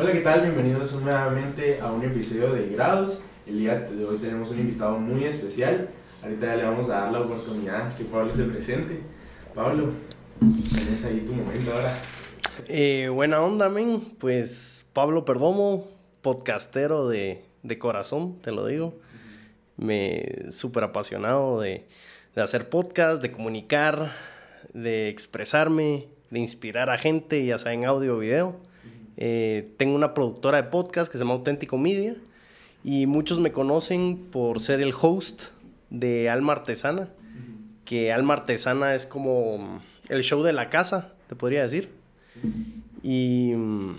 Hola, ¿qué tal? Bienvenidos nuevamente a un episodio de Grados. El día de hoy tenemos un invitado muy especial. Ahorita ya le vamos a dar la oportunidad que Pablo se presente. Pablo, tienes ahí tu momento ahora. Eh, buena onda, men. Pues Pablo Perdomo, podcastero de, de corazón, te lo digo. Me súper apasionado de, de hacer podcast, de comunicar, de expresarme, de inspirar a gente, ya sea en audio o video. Eh, tengo una productora de podcast que se llama Auténtico Media y muchos me conocen por ser el host de Alma Artesana, que Alma Artesana es como el show de la casa, te podría decir. Y mm,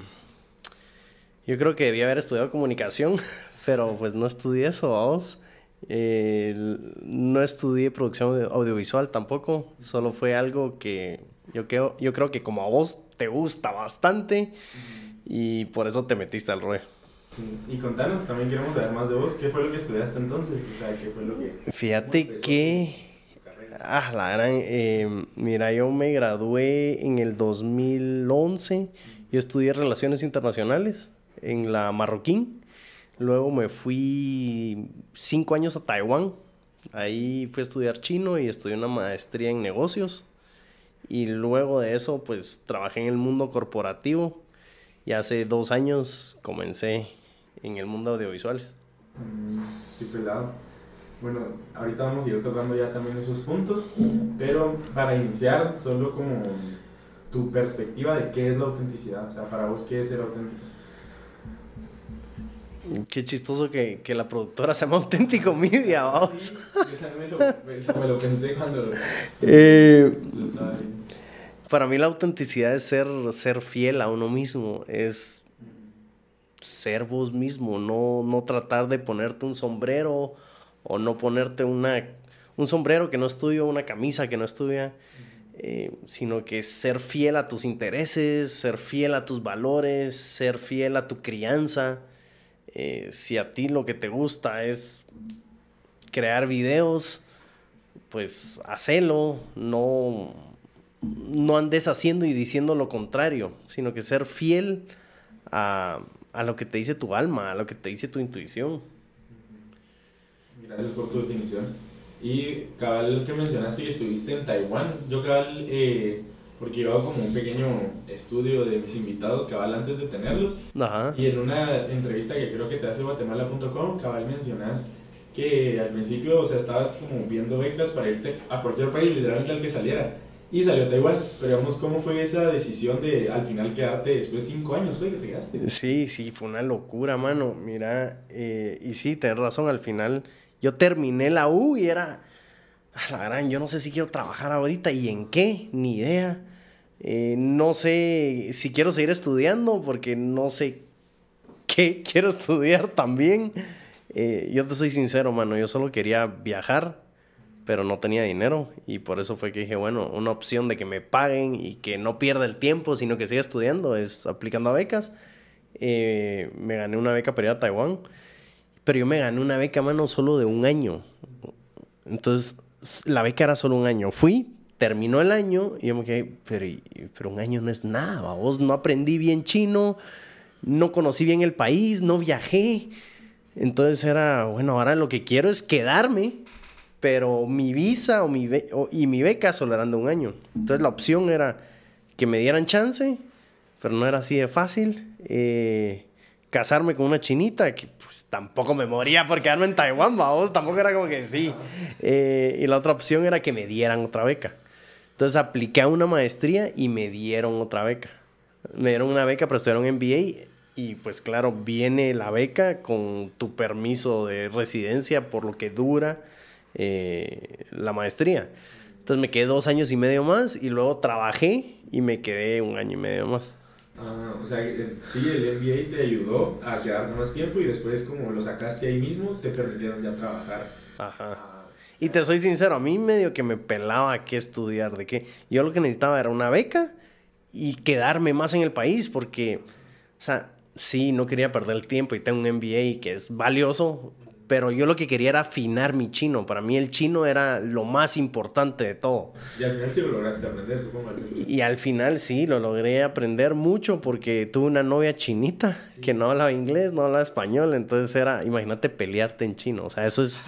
yo creo que debía haber estudiado comunicación, pero pues no estudié eso, vamos. Eh, no estudié producción audiovisual tampoco, solo fue algo que yo creo, yo creo que como a vos te gusta bastante y por eso te metiste al rol. Y contanos, también queremos saber más de vos. ¿Qué fue lo que estudiaste entonces? O sea, ¿qué fue lo que... Fíjate que... Ah, la gran... Eh, mira, yo me gradué en el 2011. Yo estudié Relaciones Internacionales en la Marroquín. Luego me fui cinco años a Taiwán. Ahí fui a estudiar chino y estudié una maestría en negocios. Y luego de eso, pues trabajé en el mundo corporativo. Y hace dos años comencé en el mundo audiovisuales. Mm, pelado. Bueno, ahorita vamos a ir tocando ya también esos puntos, pero para iniciar, solo como tu perspectiva de qué es la autenticidad, o sea, para vos, ¿qué es ser auténtico? Qué chistoso que, que la productora se llama Auténtico Media, vamos. me, lo, pensé cuando lo, eh, Para mí la autenticidad es ser, ser fiel a uno mismo, es ser vos mismo, no, no tratar de ponerte un sombrero o no ponerte una, un sombrero que no es una camisa que no es tuya, eh, sino que ser fiel a tus intereses, ser fiel a tus valores, ser fiel a tu crianza. Eh, si a ti lo que te gusta es crear videos, pues hacelo, no, no andes haciendo y diciendo lo contrario, sino que ser fiel a, a lo que te dice tu alma, a lo que te dice tu intuición. Gracias por tu definición. Y cabal que mencionaste que estuviste en Taiwán, yo cabal eh, porque hago como un pequeño estudio de mis invitados cabal antes de tenerlos. Ajá. Y en una entrevista que creo que te hace guatemala.com, cabal mencionas que al principio, o sea, estabas como viendo becas para irte a cualquier país, literalmente al que saliera. Y salió Taiwán. Pero digamos, ¿cómo fue esa decisión de al final quedarte después de cinco años, fue que te quedaste? Sí, sí, fue una locura, mano. Mira, eh, y sí, tenés razón, al final yo terminé la U y era la gran, yo no sé si quiero trabajar ahorita y en qué, ni idea. Eh, no sé si quiero seguir estudiando porque no sé qué quiero estudiar también. Eh, yo te soy sincero, mano, yo solo quería viajar, pero no tenía dinero y por eso fue que dije, bueno, una opción de que me paguen y que no pierda el tiempo, sino que siga estudiando, es aplicando a becas. Eh, me gané una beca para ir a Taiwán, pero yo me gané una beca, mano, solo de un año. Entonces, la beca era solo un año. Fui, terminó el año y yo me quedé, pero, pero un año no es nada, vos no aprendí bien chino, no conocí bien el país, no viajé. Entonces era, bueno, ahora lo que quiero es quedarme, pero mi visa o mi y mi beca solo eran de un año. Entonces la opción era que me dieran chance, pero no era así de fácil. Eh, casarme con una chinita, que pues tampoco me moría por quedarme en Taiwán, vamos, tampoco era como que sí. Eh, y la otra opción era que me dieran otra beca. Entonces apliqué a una maestría y me dieron otra beca. Me dieron una beca, pero estudiaron MBA y pues claro, viene la beca con tu permiso de residencia por lo que dura eh, la maestría. Entonces me quedé dos años y medio más y luego trabajé y me quedé un año y medio más. Ah, o sea, eh, sí, el MBA te ayudó a quedarte más tiempo y después como lo sacaste ahí mismo, te permitieron ya trabajar. Ajá. Y te soy sincero, a mí medio que me pelaba qué estudiar, de qué. Yo lo que necesitaba era una beca y quedarme más en el país porque, o sea, sí, no quería perder el tiempo y tengo un MBA que es valioso, pero yo lo que quería era afinar mi chino. Para mí el chino era lo más importante de todo. Y al final sí lo lograste aprender, supongo. Y, y al final sí, lo logré aprender mucho porque tuve una novia chinita que no hablaba inglés, no hablaba español. Entonces era, imagínate pelearte en chino. O sea, eso es...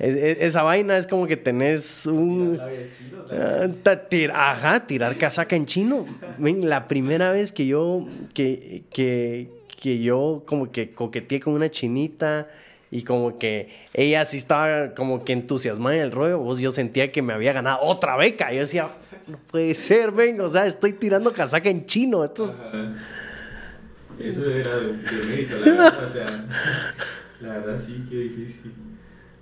esa vaina es como que tenés un... Uh, ajá, tirar casaca en chino. la primera vez que yo, que, que, que yo como que coqueteé con una chinita y como que ella sí estaba como que entusiasmada en el rollo, vos yo sentía que me había ganado otra beca. Yo decía, no puede ser, venga, o sea, estoy tirando casaca en chino. Esto Eso era de, mérito, la verdad, o sea, la verdad sí, qué difícil.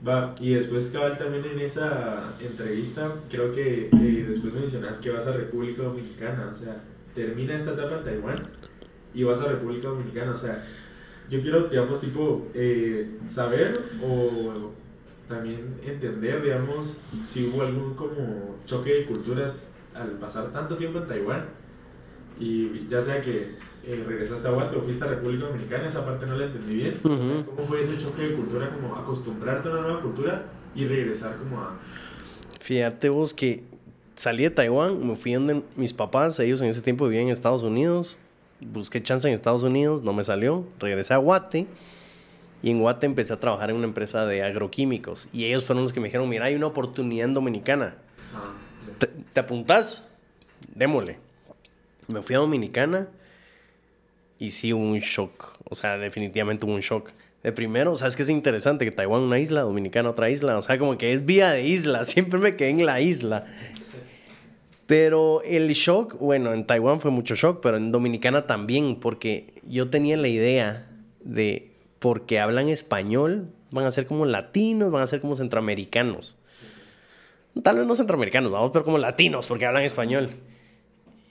Va, y después cabal también en esa entrevista, creo que eh, después mencionas que vas a República Dominicana, o sea, termina esta etapa en Taiwán y vas a República Dominicana, o sea, yo quiero, digamos, tipo, eh, saber o también entender, digamos, si hubo algún como choque de culturas al pasar tanto tiempo en Taiwán y ya sea que eh, regresaste a Guate o fuiste a República Dominicana, esa parte no la entendí bien. ¿Cómo fue ese choque de cultura, como acostumbrarte a una nueva cultura y regresar como a... Fíjate vos que salí de Taiwán, me fui donde mis papás, ellos en ese tiempo vivían en Estados Unidos, busqué chance en Estados Unidos, no me salió, regresé a Guate y en Guate empecé a trabajar en una empresa de agroquímicos y ellos fueron los que me dijeron, mira, hay una oportunidad en Dominicana, ah, ¿Te, ¿te apuntás? Démosle. Me fui a Dominicana y sí hubo un shock, o sea, definitivamente hubo un shock. De primero, ¿sabes qué es interesante? Que Taiwán una isla, Dominicana otra isla, o sea, como que es vía de isla, siempre me quedé en la isla. Pero el shock, bueno, en Taiwán fue mucho shock, pero en Dominicana también, porque yo tenía la idea de, porque hablan español, van a ser como latinos, van a ser como centroamericanos. Tal vez no centroamericanos, vamos, pero como latinos, porque hablan español.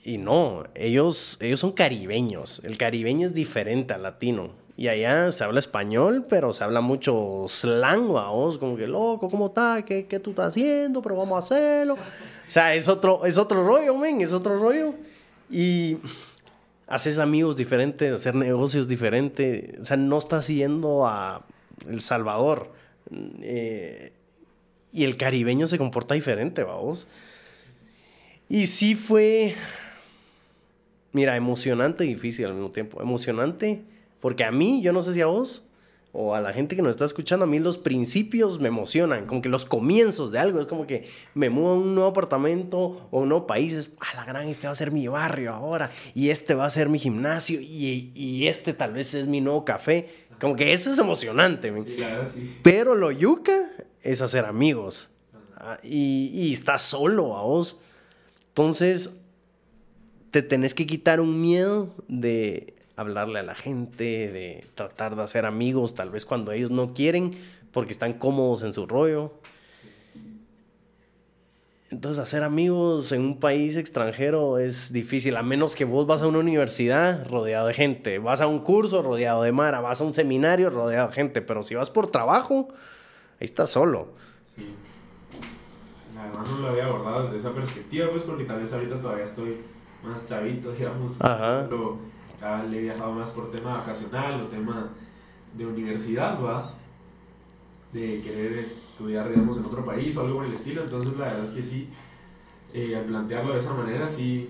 Y no, ellos, ellos son caribeños. El caribeño es diferente al latino. Y allá se habla español, pero se habla mucho slang, vos, como que loco, ¿cómo estás? ¿Qué, ¿Qué, tú estás haciendo? Pero vamos a hacerlo. O sea, es otro, es otro rollo, men, es otro rollo. Y haces amigos diferentes, hacer negocios diferentes. O sea, no estás yendo a El Salvador. Eh, y el caribeño se comporta diferente, vamos. Y sí fue, mira, emocionante y difícil al mismo tiempo. Emocionante porque a mí, yo no sé si a vos o a la gente que nos está escuchando, a mí los principios me emocionan, como que los comienzos de algo, es como que me mudo a un nuevo apartamento o un nuevo país, es, ah, la gran, este va a ser mi barrio ahora, y este va a ser mi gimnasio, y, y este tal vez es mi nuevo café, como que eso es emocionante. Sí, claro, sí. Pero lo yuca es hacer amigos, ah, y, y estás solo a vos. Entonces, te tenés que quitar un miedo de hablarle a la gente, de tratar de hacer amigos, tal vez cuando ellos no quieren, porque están cómodos en su rollo. Entonces hacer amigos en un país extranjero es difícil, a menos que vos vas a una universidad rodeado de gente, vas a un curso rodeado de Mara, vas a un seminario rodeado de gente, pero si vas por trabajo, ahí estás solo. Sí. Además no lo había abordado desde esa perspectiva, pues porque tal vez ahorita todavía estoy más chavito, digamos. Ajá le he viajado más por tema vacacional o tema de universidad, ¿va? De querer estudiar, digamos, en otro país o algo por el estilo. Entonces, la verdad es que sí, eh, al plantearlo de esa manera, sí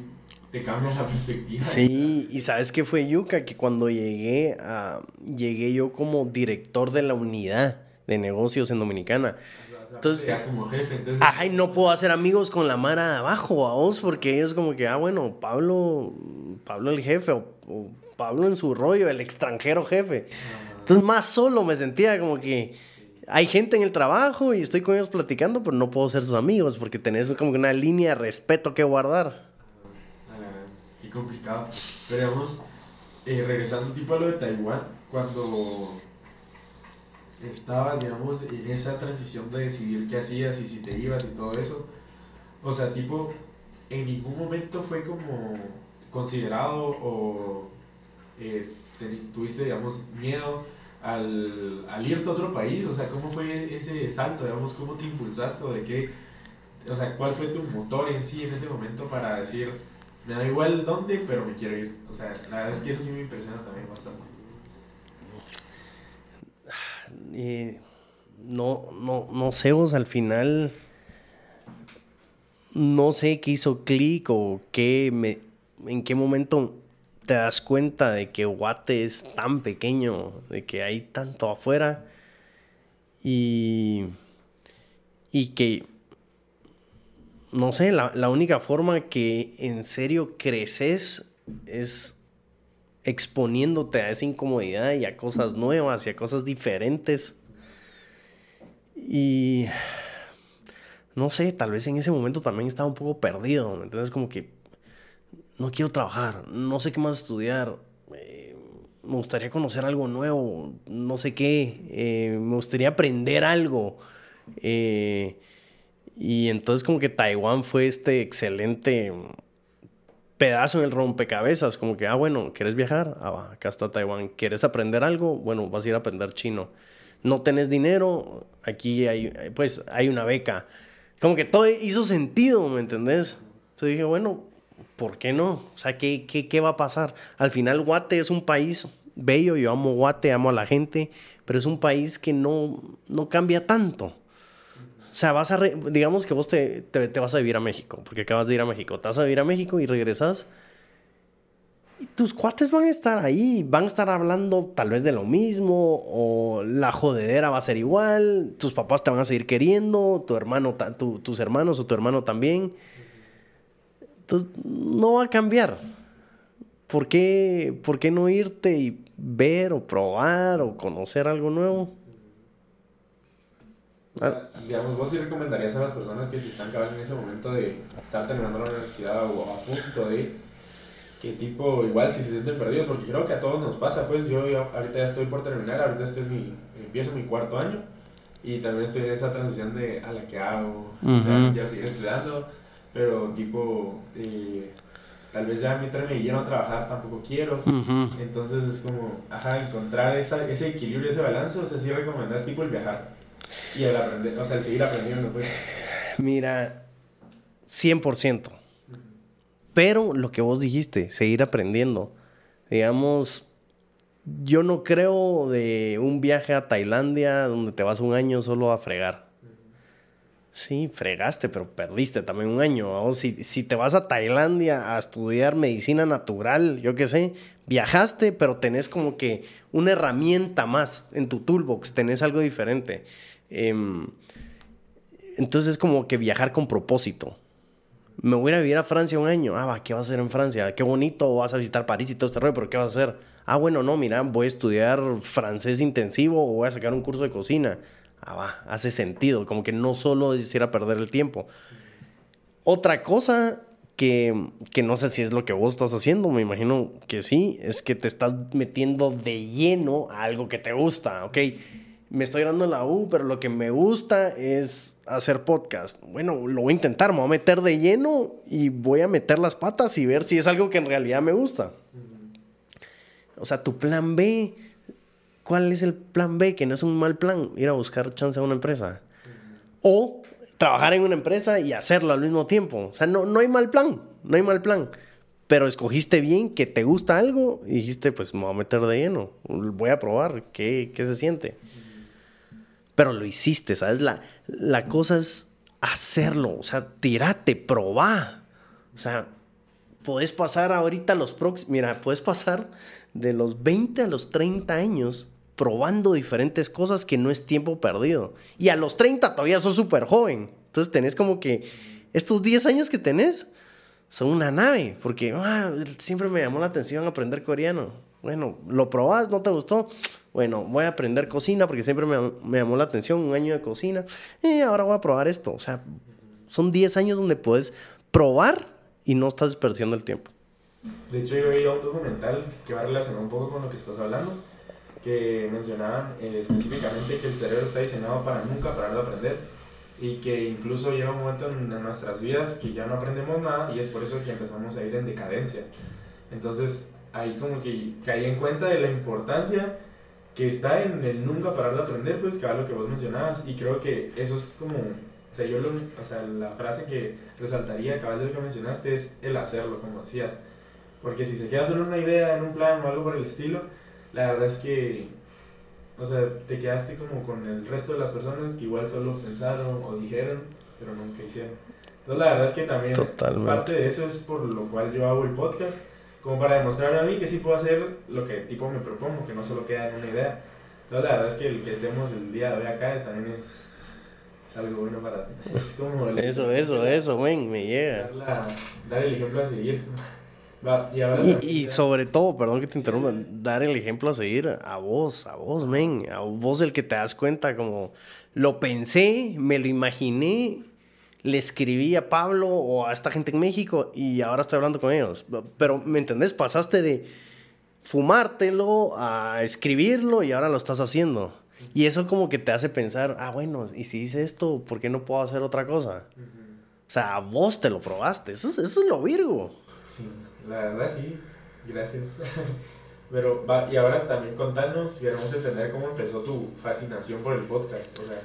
te cambia la perspectiva. Sí, y sabes qué fue Yuka, que cuando llegué a, llegué yo como director de la unidad de negocios en Dominicana. Entonces, como jefe, entonces... Ajá, y no puedo hacer amigos con la mara de abajo, a vos, porque ellos como que, ah, bueno, Pablo, Pablo el jefe, o, Pablo en su rollo, el extranjero jefe. Entonces más solo me sentía como que hay gente en el trabajo y estoy con ellos platicando, pero no puedo ser sus amigos porque tenés como una línea de respeto que guardar. Qué complicado. Pero vamos, eh, regresando tipo a lo de Taiwán, cuando estabas, digamos, en esa transición de decidir qué hacías y si te ibas y todo eso, o sea, tipo, en ningún momento fue como considerado o eh, tuviste, digamos, miedo al, irte a otro país, o sea, ¿cómo fue ese salto, digamos, cómo te impulsaste o de qué, o sea, cuál fue tu motor en sí en ese momento para decir, me da igual dónde, pero me quiero ir, o sea, la verdad es que eso sí me impresiona también bastante. No, no, no sé, vos al final no sé qué hizo clic o qué me, en qué momento te das cuenta de que Guate es tan pequeño, de que hay tanto afuera y, y que, no sé, la, la única forma que en serio creces es exponiéndote a esa incomodidad y a cosas nuevas y a cosas diferentes. Y no sé, tal vez en ese momento también estaba un poco perdido, ¿me entiendes? Como que no quiero trabajar, no sé qué más estudiar, eh, me gustaría conocer algo nuevo, no sé qué, eh, me gustaría aprender algo. Eh, y entonces como que Taiwán fue este excelente pedazo en el rompecabezas, como que, ah, bueno, ¿quieres viajar? Ah, va, acá está Taiwán. ¿Quieres aprender algo? Bueno, vas a ir a aprender chino. No tenés dinero, aquí hay, pues, hay una beca. Como que todo hizo sentido, ¿me entendés? Entonces dije, bueno, ¿por qué no? O sea, ¿qué, qué, qué va a pasar? Al final, Guate es un país bello, yo amo Guate, amo a la gente, pero es un país que no, no cambia tanto. O sea, vas a, digamos que vos te, te, vas a vivir a México, porque acabas de ir a México. Te vas a vivir a México y regresas. Y tus cuates van a estar ahí, van a estar hablando tal vez de lo mismo, o la jodedera va a ser igual, tus papás te van a seguir queriendo, tu hermano, tu, tus hermanos o tu hermano también. Entonces, no va a cambiar. ¿Por qué, ¿Por qué no irte y ver o probar o conocer algo nuevo? Ah. Digamos, vos sí recomendarías a las personas que si están cabal en ese momento de estar terminando la universidad o a punto de que tipo, igual si se sienten perdidos, porque creo que a todos nos pasa, pues yo, ahorita ya estoy por terminar, ahorita este es mi, empiezo mi cuarto año y también estoy en esa transición de a la que hago, o sea, quiero seguir estudiando, pero tipo, eh, tal vez ya mientras me lleno a trabajar tampoco quiero, entonces es como, ajá, encontrar esa, ese equilibrio, ese balance, o sea, sí recomendás tipo el viajar. Y el aprender, o sea, el seguir aprendiendo, pues. Mira, 100%. Pero lo que vos dijiste, seguir aprendiendo. Digamos, yo no creo de un viaje a Tailandia donde te vas un año solo a fregar. Sí, fregaste, pero perdiste también un año. Si, si te vas a Tailandia a estudiar medicina natural, yo qué sé, viajaste, pero tenés como que una herramienta más en tu toolbox, tenés algo diferente. Em, entonces es como que viajar con propósito. Me voy a vivir a Francia un año. Ah, ¿qué vas a hacer en Francia? Qué bonito, vas a visitar París y todo este rollo, pero ¿qué vas a hacer? Ah, bueno, no, mira, voy a estudiar francés intensivo o voy a sacar un curso de cocina. Ah, va, hace sentido, como que no solo es ir a perder el tiempo. Otra cosa que, que, no sé si es lo que vos estás haciendo, me imagino que sí, es que te estás metiendo de lleno a algo que te gusta, ¿ok? me estoy dando en la U, pero lo que me gusta es hacer podcast. Bueno, lo voy a intentar, me voy a meter de lleno y voy a meter las patas y ver si es algo que en realidad me gusta. O sea, tu plan B, ¿cuál es el plan B? Que no es un mal plan, ir a buscar chance a una empresa. O trabajar en una empresa y hacerlo al mismo tiempo. O sea, no, no hay mal plan, no hay mal plan. Pero escogiste bien que te gusta algo y dijiste, pues me voy a meter de lleno, voy a probar qué, qué se siente pero lo hiciste, ¿sabes? La, la cosa es hacerlo, o sea, tirate, probá. O sea, puedes pasar ahorita los próximos, mira, puedes pasar de los 20 a los 30 años probando diferentes cosas que no es tiempo perdido. Y a los 30 todavía sos súper joven. Entonces tenés como que estos 10 años que tenés son una nave, porque ah, siempre me llamó la atención aprender coreano. Bueno, lo probás, no te gustó, bueno, voy a aprender cocina porque siempre me, llamó la atención un año de cocina y ahora voy a probar esto. O sea, son 10 años donde puedes probar y no estás desperdiciando el tiempo. De hecho, yo vi un documental que va relacionado un poco con lo que estás hablando, que mencionaba eh, específicamente que el cerebro está diseñado para nunca parar de aprender y que incluso llega un momento en, en nuestras vidas que ya no aprendemos nada y es por eso que empezamos a ir en decadencia. Entonces, ahí como que caí en cuenta de la importancia que está en el nunca parar de aprender, pues que era lo que vos mencionabas, y creo que eso es como, o sea, yo lo, o sea, la frase que resaltaría, acabas de lo que mencionaste, es el hacerlo, como decías, porque si se queda solo una idea, en un plan o algo por el estilo, la verdad es que o sea, te quedaste como con el resto de las personas que igual solo pensaron o dijeron, pero nunca hicieron. Entonces la verdad es que también parte de eso es por lo cual yo hago el podcast, como para demostrarme a mí que sí puedo hacer lo que tipo me propongo, que no solo queda en una idea. Entonces la verdad es que el que estemos el día de hoy acá también es, es algo bueno para ti. Es como eso, eso, eso, ven, me llega. Dar, dar el ejemplo a seguir y, sobre todo, perdón que te interrumpa, dar el ejemplo a seguir a vos, a vos, men, a vos el que te das cuenta, como lo pensé, me lo imaginé, le escribí a Pablo o a esta gente en México y ahora estoy hablando con ellos. Pero, ¿me entendés? Pasaste de fumártelo a escribirlo y ahora lo estás haciendo. Y eso como que te hace pensar, ah, bueno, y si hice esto, ¿por qué no puedo hacer otra cosa? O sea, a vos te lo probaste, eso, eso es lo virgo. Sí. La verdad sí, gracias. Pero, va, y ahora también contanos, queremos entender cómo empezó tu fascinación por el podcast. O sea,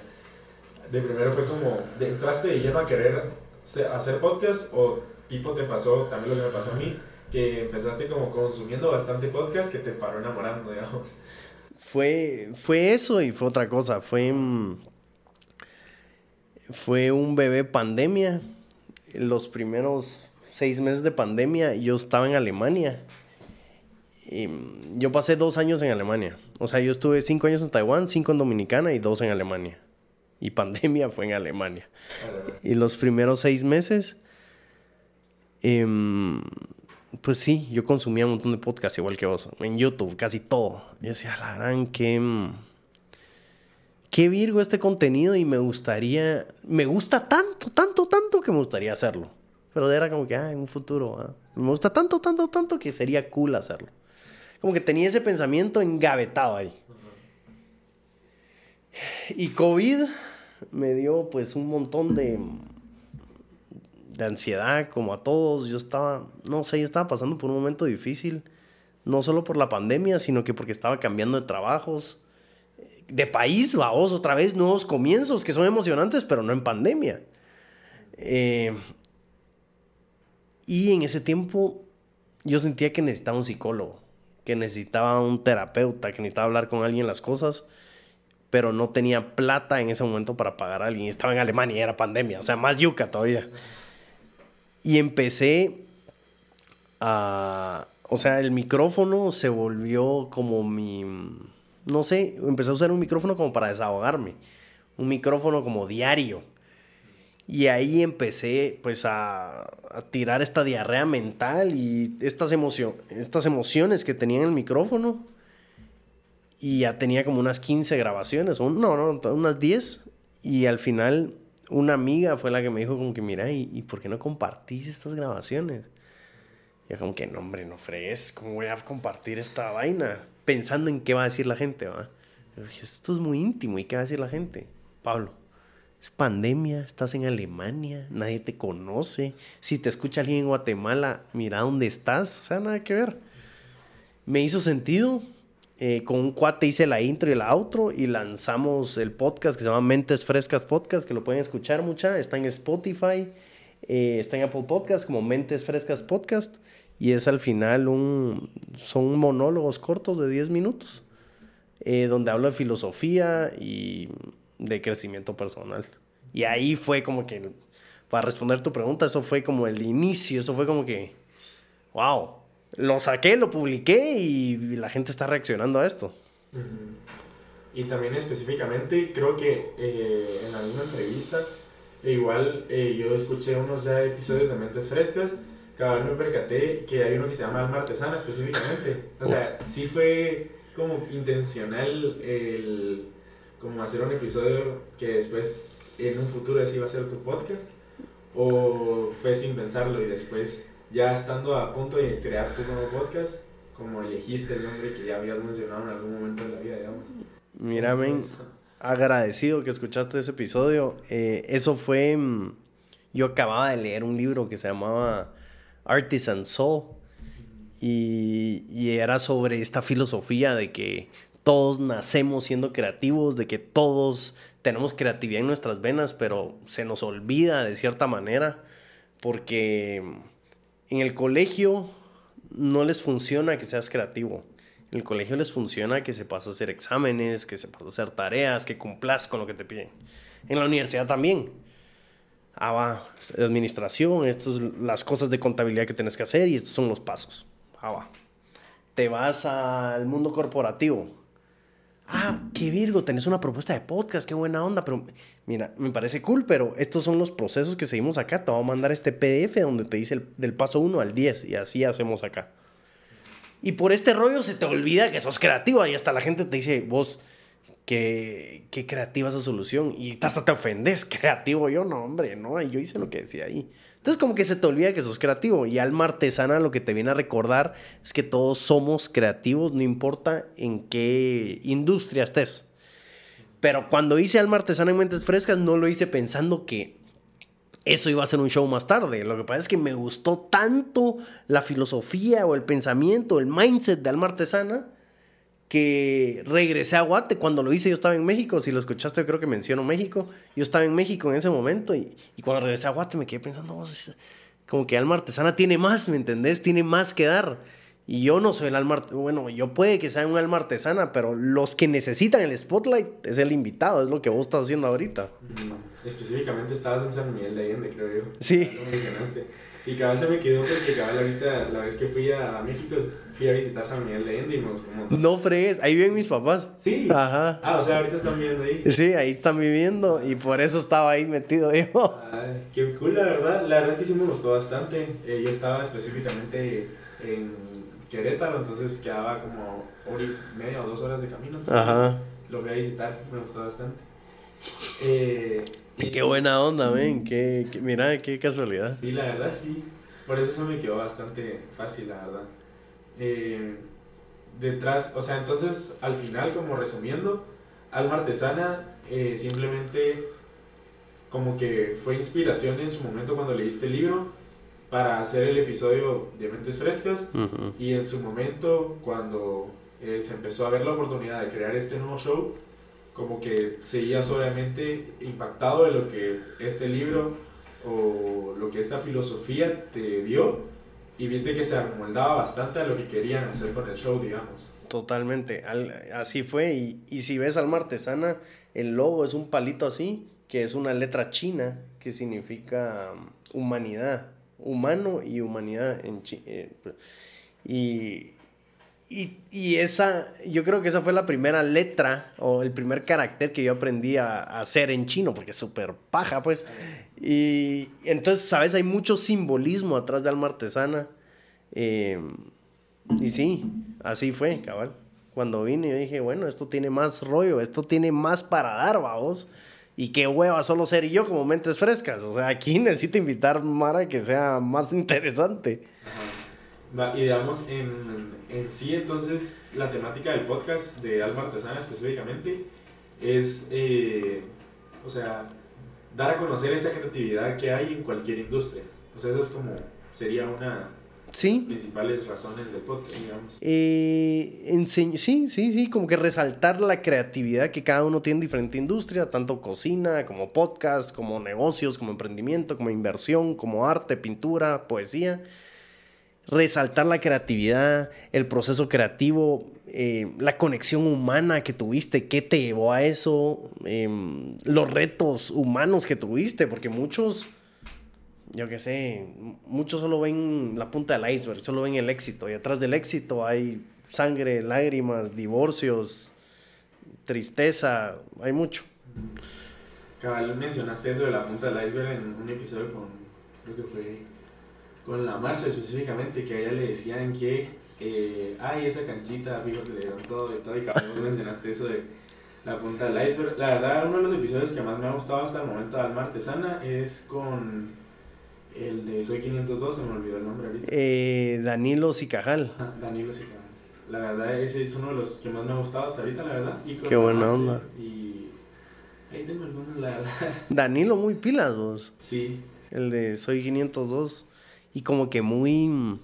de primero fue como, ¿entraste de lleno a querer hacer podcast o tipo te pasó también lo que me pasó a mí? Que empezaste como consumiendo bastante podcast que te paró enamorando, digamos. Fue, fue eso y fue otra cosa. Fue, fue un bebé pandemia. Los primeros seis meses de pandemia, yo estaba en Alemania. Y yo pasé dos años en Alemania. O sea, yo estuve cinco años en Taiwán, cinco en Dominicana y dos en Alemania. Y pandemia fue en Alemania. Y los primeros seis meses, em, pues sí, yo consumía un montón de podcasts igual que vos. En YouTube, casi todo. Yo decía, la gran, que... Em, qué virgo este contenido y me gustaría, me gusta tanto, tanto, tanto que me gustaría hacerlo. Pero era como que, ah, en un futuro, ah, me gusta tanto, tanto, tanto que sería cool hacerlo. Como que tenía ese pensamiento engavetado ahí. Y COVID me dio pues un montón de, de ansiedad, como a todos. Yo estaba, no sé, yo estaba pasando por un momento difícil, no solo por la pandemia, sino que porque estaba cambiando de trabajos, de país, vamos, otra vez, nuevos comienzos que son emocionantes, pero no en pandemia. Eh, y en ese tiempo yo sentía que necesitaba un psicólogo, que necesitaba un terapeuta, que necesitaba hablar con alguien las cosas, pero no tenía plata en ese momento para pagar a alguien. Estaba en Alemania, era pandemia, o sea, más yuca todavía. Y empecé a... O sea, el micrófono se volvió como mi... No sé, empecé a usar un micrófono como para desahogarme. Un micrófono como diario y ahí empecé pues a, tirar esta diarrea mental y estas, estas emociones que tenía en el micrófono. Y ya tenía como unas 15 grabaciones, no, no, unas 10. Y al final una amiga fue la que me dijo como que, mira, ¿y, y por qué no compartís estas grabaciones? Y yo como que, no, hombre, no fregues, ¿cómo voy a compartir esta vaina? Pensando en qué va a decir la gente, ¿va? dije, esto es muy íntimo, ¿y qué va a decir la gente? Pablo, es pandemia, estás en Alemania, nadie te conoce. Si te escucha alguien en Guatemala, mira dónde estás, o sea, nada que ver. Me hizo sentido. Eh, con un cuate hice la intro y la outro y lanzamos el podcast que se llama Mentes Frescas Podcast, que lo pueden escuchar mucha. Está en Spotify, eh, está en Apple Podcast como Mentes Frescas Podcast. Y es al final un. Son monólogos cortos de 10 minutos. Eh, donde hablo de filosofía y de crecimiento personal. Y ahí fue como que, para responder tu pregunta, eso fue como el inicio, eso fue como que, wow, lo saqué, lo publiqué y la gente está reaccionando a esto. Y también específicamente, creo que eh, en alguna entrevista, e igual eh, yo escuché unos ya episodios de Mentes Frescas, cada vez me percaté que hay uno que se llama Alma Artesana específicamente. O sea, sí fue como intencional el como hacer un episodio que después en un futuro así va a ser tu podcast? ¿O fue sin pensarlo y después ya estando a punto de crear tu nuevo podcast, como elegiste el nombre que ya habías mencionado en algún momento de la vida, digamos? Mira, men, agradecido que escuchaste ese episodio. Eh, eso fue, mm, yo acababa de leer un libro que se llamaba Artisan Soul. Y, y, era sobre esta filosofía de que todos nacemos siendo creativos, de que todos tenemos creatividad en nuestras venas, pero se nos olvida de cierta manera, porque en el colegio no les funciona que seas creativo. En el colegio les funciona que se pasa a hacer exámenes, que se pasa a hacer tareas, que cumplas con lo que te piden. En la universidad también. Ah, va, administración, estas son las cosas de contabilidad que tienes que hacer y estos son los pasos. Ah, va. Te vas al mundo corporativo. Ah, qué virgo, tenés una propuesta de podcast, qué buena onda, pero mira, me parece cool, pero estos son los procesos que seguimos acá. Te voy a mandar este PDF donde te dice del paso 1 al 10 y así hacemos acá. Y por este rollo se te olvida que sos creativo y hasta la gente te dice, vos, qué, qué creativa esa solución. Y hasta te ofendes, creativo. Yo no, hombre, no, yo hice lo que decía ahí. Entonces como que se te olvida que sos creativo. Y alma artesana lo que te viene a recordar es que todos somos creativos, no importa en qué industria estés. Pero cuando hice alma artesana en Mentes Frescas no lo hice pensando que eso iba a ser un show más tarde. Lo que pasa es que me gustó tanto la filosofía o el pensamiento, el mindset de Alma Artesana, que regresé a Guate. Cuando lo hice yo estaba en México. Si lo escuchaste, creo que menciono México. Yo estaba en México en ese momento y, y cuando regresé a Guate me quedé pensando, como que Alma Artesana tiene más, ¿me entendés? Tiene más que dar. Y yo no soy el alma, bueno, yo puede que sea un alma artesana, pero los que necesitan el spotlight es el invitado, es lo que vos estás haciendo ahorita. Específicamente estabas en San Miguel de Allende, creo yo. Sí. Y cabal se me quedó porque cabal ahorita, la vez que fui a México, fui a visitar San Miguel de Allende y me gustó mucho. No fregues, ahí viven mis papás. Sí. Ajá. Ah, o sea, ahorita están viviendo ahí. Sí, ahí están viviendo y por eso estaba ahí metido yo. Ay, qué cool, la verdad. La verdad es que sí me gustó bastante. Eh, yo estaba específicamente en Querétaro, entonces quedaba como hora y media o dos horas de camino. Ajá. Lo voy a visitar, me gustó bastante. Eh, qué buena onda, ven. Qué, mira, qué casualidad. Sí, la verdad, sí. Por eso eso me quedó bastante fácil, la verdad. Eh, detrás, o sea, entonces al final, como resumiendo, Alma Artesana eh, simplemente como que fue inspiración en su momento cuando leíste el libro para hacer el episodio de Mentes Frescas y en su momento cuando eh, se empezó a ver la oportunidad de crear este nuevo show, como que seguías obviamente impactado de lo que este libro o lo que esta filosofía te dio y viste que se amoldaba bastante a lo que querían hacer con el show, digamos. Totalmente, así fue. Y, y si ves Alma Artesana, el logo es un palito así, que es una letra china que significa um, humanidad humano y humanidad en eh, y, y, y, esa, yo creo que esa fue la primera letra o el primer carácter que yo aprendí a, hacer en chino, porque es súper paja, pues. Y entonces, ¿sabes? Hay mucho simbolismo atrás de alma artesana. Eh, y sí, así fue, cabal. Cuando vine, yo dije, bueno, esto tiene más rollo, esto tiene más para dar, vamos. Y qué hueva solo ser yo como mentes frescas. O sea, aquí necesito invitar Mara que sea más interesante. Y digamos, en, en, sí, entonces, la temática del podcast de Alma Artesana específicamente es, eh, o sea, dar a conocer esa creatividad que hay en cualquier industria. O sea, eso es como, sería una, Sí. Principales razones del podcast, digamos. Eh, sí, sí, sí, como que resaltar la creatividad que cada uno tiene en diferente industria, tanto cocina como podcast, como negocios, como emprendimiento, como inversión, como arte, pintura, poesía. Resaltar la creatividad, el proceso creativo, eh, la conexión humana que tuviste, qué te llevó a eso, em, los retos humanos que tuviste, porque muchos yo qué sé, muchos solo ven la punta del iceberg, solo ven el éxito. Y atrás del éxito hay sangre, lágrimas, divorcios, tristeza, hay mucho. Mencionaste eso de la punta del iceberg en un episodio con, creo que fue con la Marcia específicamente, que a ella le decían que, eh, ay, esa canchita, fíjate, le dieron todo y todo, y cabal, mencionaste eso de la punta del iceberg. La verdad, uno de los episodios que más me ha gustado hasta el momento de Alma Artesana es con el de Soy 502, se me olvidó el nombre ahorita. Eh, Danilo Sicajal. Danilo Sicajal. La verdad, ese es uno de los que más me ha gustado hasta ahorita, la verdad. Qué buena onda. Y ahí tengo algunos, la verdad. Danilo muy pilas, vos. Sí. El de Soy 502. Y como que muy...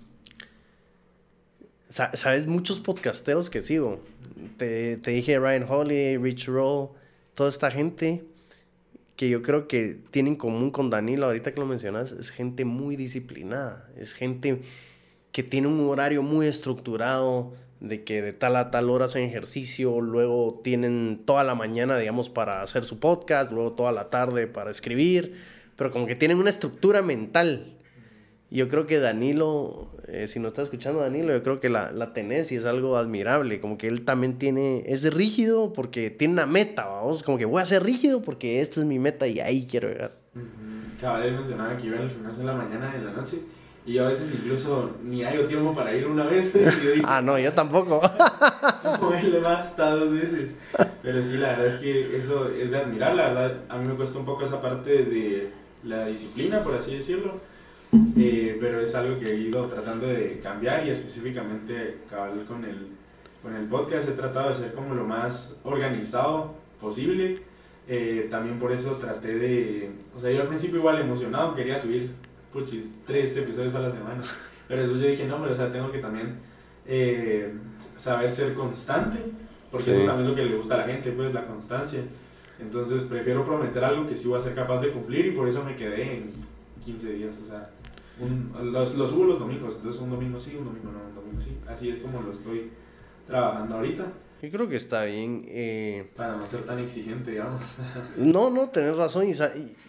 Sabes, muchos podcasteros que sigo. Te, te dije Ryan Holly, Rich Roll, toda esta gente que yo creo que tiene en común con Danilo, ahorita que lo mencionas, es gente muy disciplinada, es gente que tiene un horario muy estructurado de que de tal a tal hora hacen ejercicio, luego tienen toda la mañana, digamos, para hacer su podcast, luego toda la tarde para escribir, pero como que tienen una estructura mental. Yo creo que Danilo, eh, si no está escuchando Danilo, yo creo que la, la tenés y es algo admirable, como que él también tiene, es rígido porque tiene una meta, vamos, como que voy a ser rígido porque esta es mi meta y ahí quiero llegar. Cabal, él mencionaba que iba al gimnasio en la mañana y en la noche y a veces incluso ni hay tiempo para ir una vez. ah, no, yo tampoco. no, él basta dos veces. Pero sí, la verdad es que eso es de admirar. La verdad, a mí me cuesta un poco esa parte de la disciplina, por así decirlo. Eh, pero es algo que he ido tratando de cambiar y específicamente con el, con el podcast he tratado de ser como lo más organizado posible. Eh, también por eso traté de, o sea, yo al principio igual emocionado quería subir puchis, tres episodios a la semana. Pero después yo dije, no, pero o sea, tengo que también eh, saber ser constante, porque eso también es lo que le gusta a la gente, pues la constancia. Entonces prefiero prometer algo que sí voy a ser capaz de cumplir y por eso me quedé en 15 días. O sea, un, los, los subo los domingos, entonces un domingo sí, un domingo no, un domingo sí. Así es como lo estoy trabajando ahorita. Yo creo que está bien. Eh... Para no ser tan exigente, digamos. no, no, tenés razón. Y,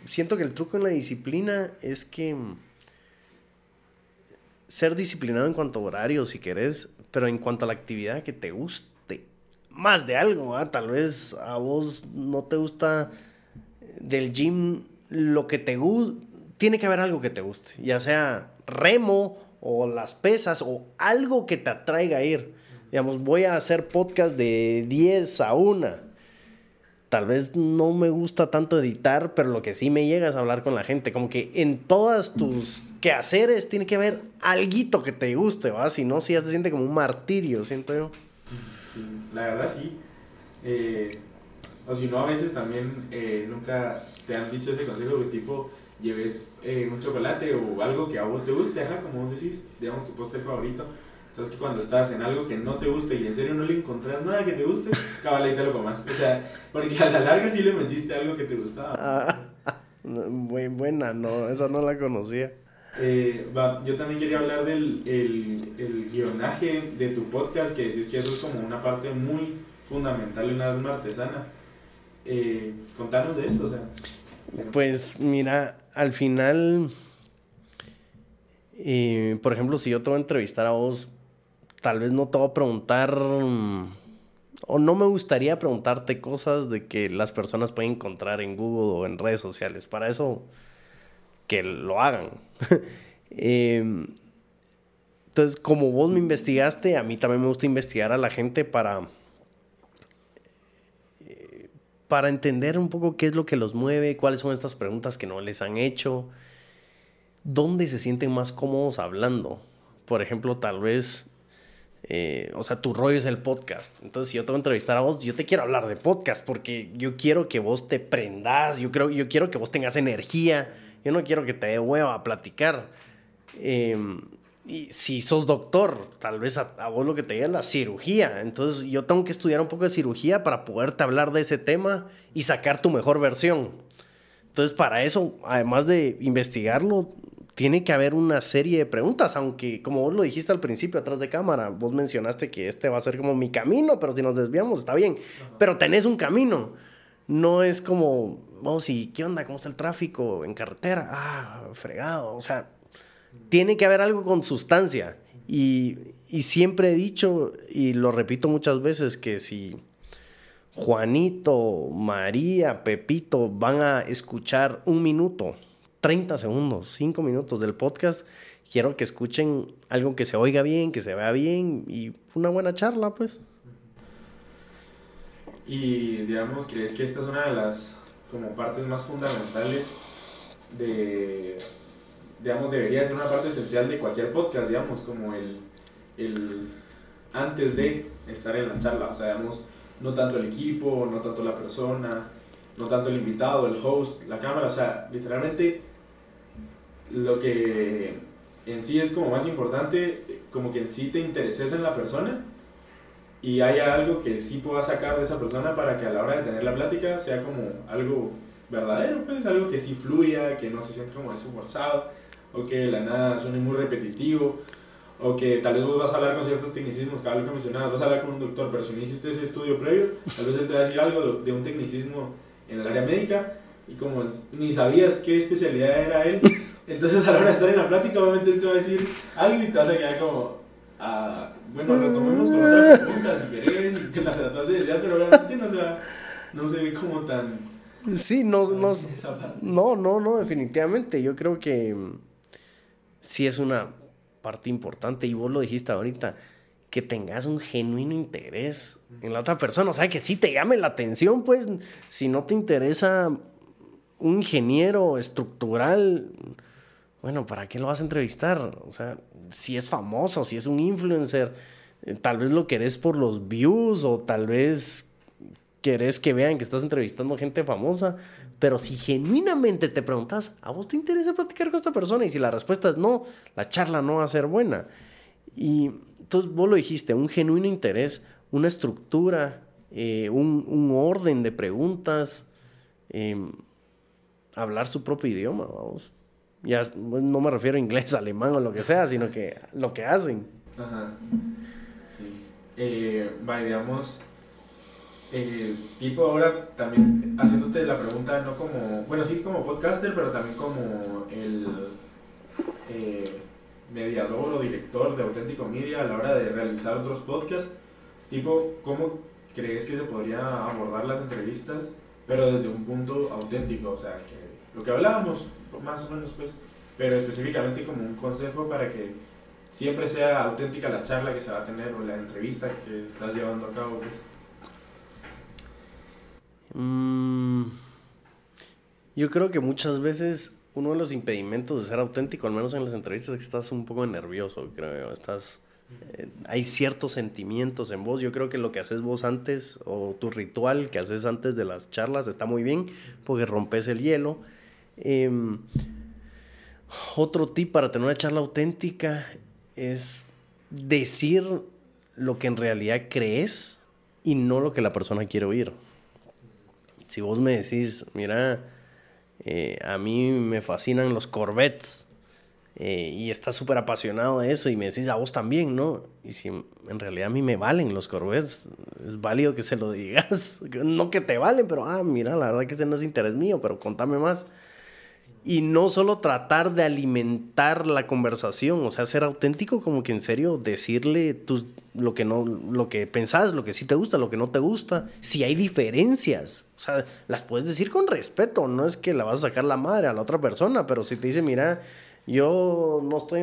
siento que el truco en la disciplina es que mm, ser disciplinado en cuanto a horario, si querés, pero en cuanto a la actividad que te guste. Más de algo, tal vez a vos no te gusta del gym lo que te gusta. Tiene que haber algo que te guste, ya sea remo o las pesas o algo que te atraiga a ir digamos, voy a hacer podcast de 10 a 1. Tal vez no me gusta tanto editar, pero lo que sí me llega es hablar con la gente. Como que en todas tus quehaceres tiene que haber algo que te guste, ¿va? Si no, si ya se siente como un martirio, siento yo. Sí, la verdad sí. Eh, o si no, a veces también eh, nunca te han dicho ese consejo de tipo, lleves eh, un chocolate o algo que a vos te guste, ajá, como vos decís, digamos tu postre favorito entonces que cuando estás en algo que no te guste y en serio no le encontrás nada que te guste, cabal ahí te lo comas. O sea, porque a la larga sí le metiste algo que te gustaba. Ah, muy buena, no, esa no la conocía. Eh, yo también quería hablar del el, el, guionaje de tu podcast, que decís que eso es como una parte muy fundamental en una alma artesana. Eh, contanos de esto, o sea. Pues mira, al final, eh, por ejemplo, si yo te voy a entrevistar a vos, tal vez no te voy a preguntar mm, o no me gustaría preguntarte cosas de que las personas pueden encontrar en Google o en redes sociales. Para eso, que lo hagan. Em, entonces, como vos me investigaste, a mí también me gusta investigar a la gente para, eh, para entender un poco qué es lo que los mueve, cuáles son estas preguntas que no les han hecho, dónde se sienten más cómodos hablando. Por ejemplo, tal vez eh, o sea, tu rollo es el podcast. Entonces, si yo te voy a entrevistar a vos, yo te quiero hablar de podcast porque yo quiero que vos te prendas, yo, creo, yo quiero que vos tengas energía, yo no quiero que te dé hueva a platicar. Em, y si sos doctor, tal vez a, vos lo que te diga es la cirugía. Entonces, yo tengo que estudiar un poco de cirugía para poderte hablar de ese tema y sacar tu mejor versión. Entonces, para eso, además de investigarlo, tiene que haber una serie de preguntas, aunque como vos lo dijiste al principio, atrás de cámara, vos mencionaste que este va a ser como mi camino, pero si nos desviamos está bien, pero tenés un camino, no es como, vamos, ¿y qué onda? ¿Cómo está el tráfico en carretera? Ah, fregado, o sea, tiene que haber algo con sustancia y, y siempre he dicho, y lo repito muchas veces, que si... Juanito, María, Pepito van a escuchar un minuto 30 segundos, 5 minutos del podcast. Quiero que escuchen algo que se oiga bien, que se vea bien y una buena charla, pues. Y digamos, ¿crees que esta es una de las como partes más fundamentales de, digamos, debería ser una parte esencial de cualquier podcast, digamos, como el, el antes de estar en la charla, o sea, digamos, no tanto el equipo, no tanto la persona, no tanto el invitado, el host, la cámara, o sea, literalmente lo que en sí es como más importante, como que en sí te intereses en la persona y haya algo que sí puedas sacar de esa persona para que a la hora de tener la plática sea como algo verdadero, pues algo que sí fluya, que no se sienta como eso forzado o que de la nada suene muy repetitivo O que tal vez vos vas a hablar con ciertos tecnicismos, cada lo que mencionabas, vas a hablar con un doctor, pero si no hiciste ese estudio previo, tal vez él te va a decir algo de, un tecnicismo en el área médica y como ni sabías qué especialidad era él, entonces a la hora de estar en la plática obviamente él te va a decir algo y te vas a quedar como, ah, bueno, retomemos con otra pregunta si querés, y que la tratas de decir, pero obviamente no se, no se ve como tan... Sí, no, no, no, no, no, definitivamente, yo creo que sí es una parte importante, y vos lo dijiste ahorita, que tengas un genuino interés en la otra persona, o sea, que sí te llame la atención, pues, si no te interesa un ingeniero estructural, bueno, ¿para qué lo vas a entrevistar? O sea, si es famoso, si es un influencer, eh, tal vez lo querés por los views o tal vez querés que vean que estás entrevistando gente famosa, pero si genuinamente te preguntas, ¿a vos te interesa platicar con esta persona? Y si la respuesta es no, la charla no va a ser buena. Y entonces vos lo dijiste, un genuino interés, una estructura, eh, un, orden de preguntas, em, hablar su propio idioma, vamos. Ya no me refiero a inglés, alemán o lo que sea, sino que lo que hacen. Ajá. Sí. Eh, eh, tipo ahora también haciéndote la pregunta, no como, bueno, sí como podcaster, pero también como el eh, mediador o director de Auténtico Media a la hora de realizar otros podcasts, tipo, ¿cómo crees que se podría abordar las entrevistas, pero desde un punto auténtico? O sea, que lo que hablábamos, más o menos, pues, pero específicamente como un consejo para que siempre sea auténtica la charla que se va a tener o la entrevista que estás llevando a cabo, pues. Mm, yo creo que muchas veces uno de los impedimentos de ser auténtico, al menos en las entrevistas, es que estás un poco nervioso, creo. Estás, eh, hay ciertos sentimientos en vos. Yo creo que lo que haces vos antes, o tu ritual que haces antes de las charlas, está muy bien, porque rompes el hielo. Em, otro tip para tener una charla auténtica es decir lo que en realidad crees y no lo que la persona quiere oír. Si vos me decís, mira, eh, a mí me fascinan los Corvettes eh, y estás súper apasionado de eso y me decís a vos también, ¿no? Y si en realidad a mí me valen los Corvettes, es válido que se lo digas. No que te valen, pero, ah, mira, la verdad que ese no es interés mío, pero contame más y no solo tratar de alimentar la conversación, o sea, ser auténtico como que en serio decirle tus, lo que no lo que pensás, lo que sí te gusta, lo que no te gusta, si hay diferencias, o sea, las puedes decir con respeto, no es que la vas a sacar la madre a la otra persona, pero si te dice, "Mira, yo no estoy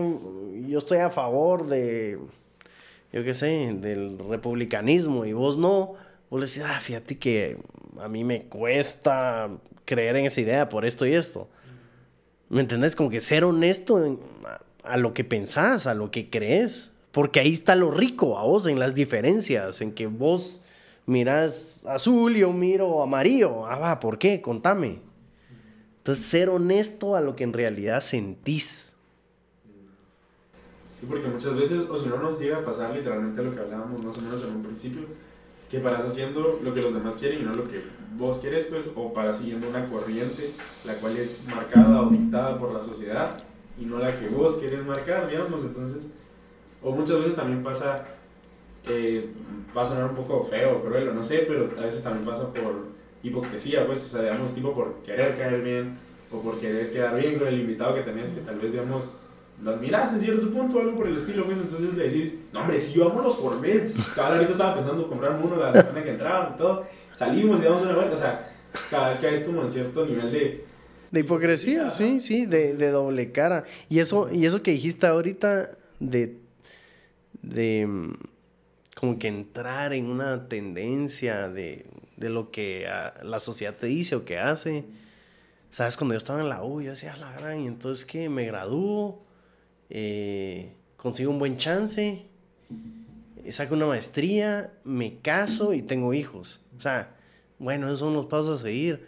yo estoy a favor de yo qué sé, del republicanismo y vos no", vos le decís, "Ah, fíjate que a mí me cuesta creer en esa idea por esto y esto." ¿Me entendés? Como que ser honesto a, lo que pensás, a lo que crees. Porque ahí está lo rico a vos, en las diferencias, en que vos mirás azul y yo miro amarillo. Ah, va, ¿por qué? Contame. Entonces, ser honesto a lo que en realidad sentís. Sí, porque muchas veces, o si no, nos llega a pasar literalmente lo que hablábamos más o menos en un principio, que paras haciendo lo que los demás quieren y no lo que vos querés, pues, o para siguiendo una corriente, la cual es marcada o dictada por la sociedad y no la que vos querés marcar, digamos, entonces, o muchas veces también pasa, eh, va a sonar un poco feo o cruel o no sé, pero a veces también pasa por hipocresía, pues, o sea, digamos, tipo por querer caer bien o por querer quedar bien con el invitado que tenés, que tal vez, digamos, lo admiras en cierto punto, algo por el estilo, pues entonces le decís, no hombre, si yo amo los Corvettes, cada ahorita estaba pensando comprar uno la semana que entraba y todo, salimos y damos una vuelta, o sea, cada vez como en cierto nivel de... De hipocresía, sí, sí, de, de, doble cara. Y eso, y eso que dijiste ahorita de, de mm, como que entrar en una tendencia de, de lo que la sociedad te dice o que hace. ¿Sabes? Cuando yo estaba en la U, yo decía, la gran, y entonces que me gradúo eh, consigo un buen chance, saco una maestría, me caso y tengo hijos. O sea, bueno, esos son los pasos a seguir.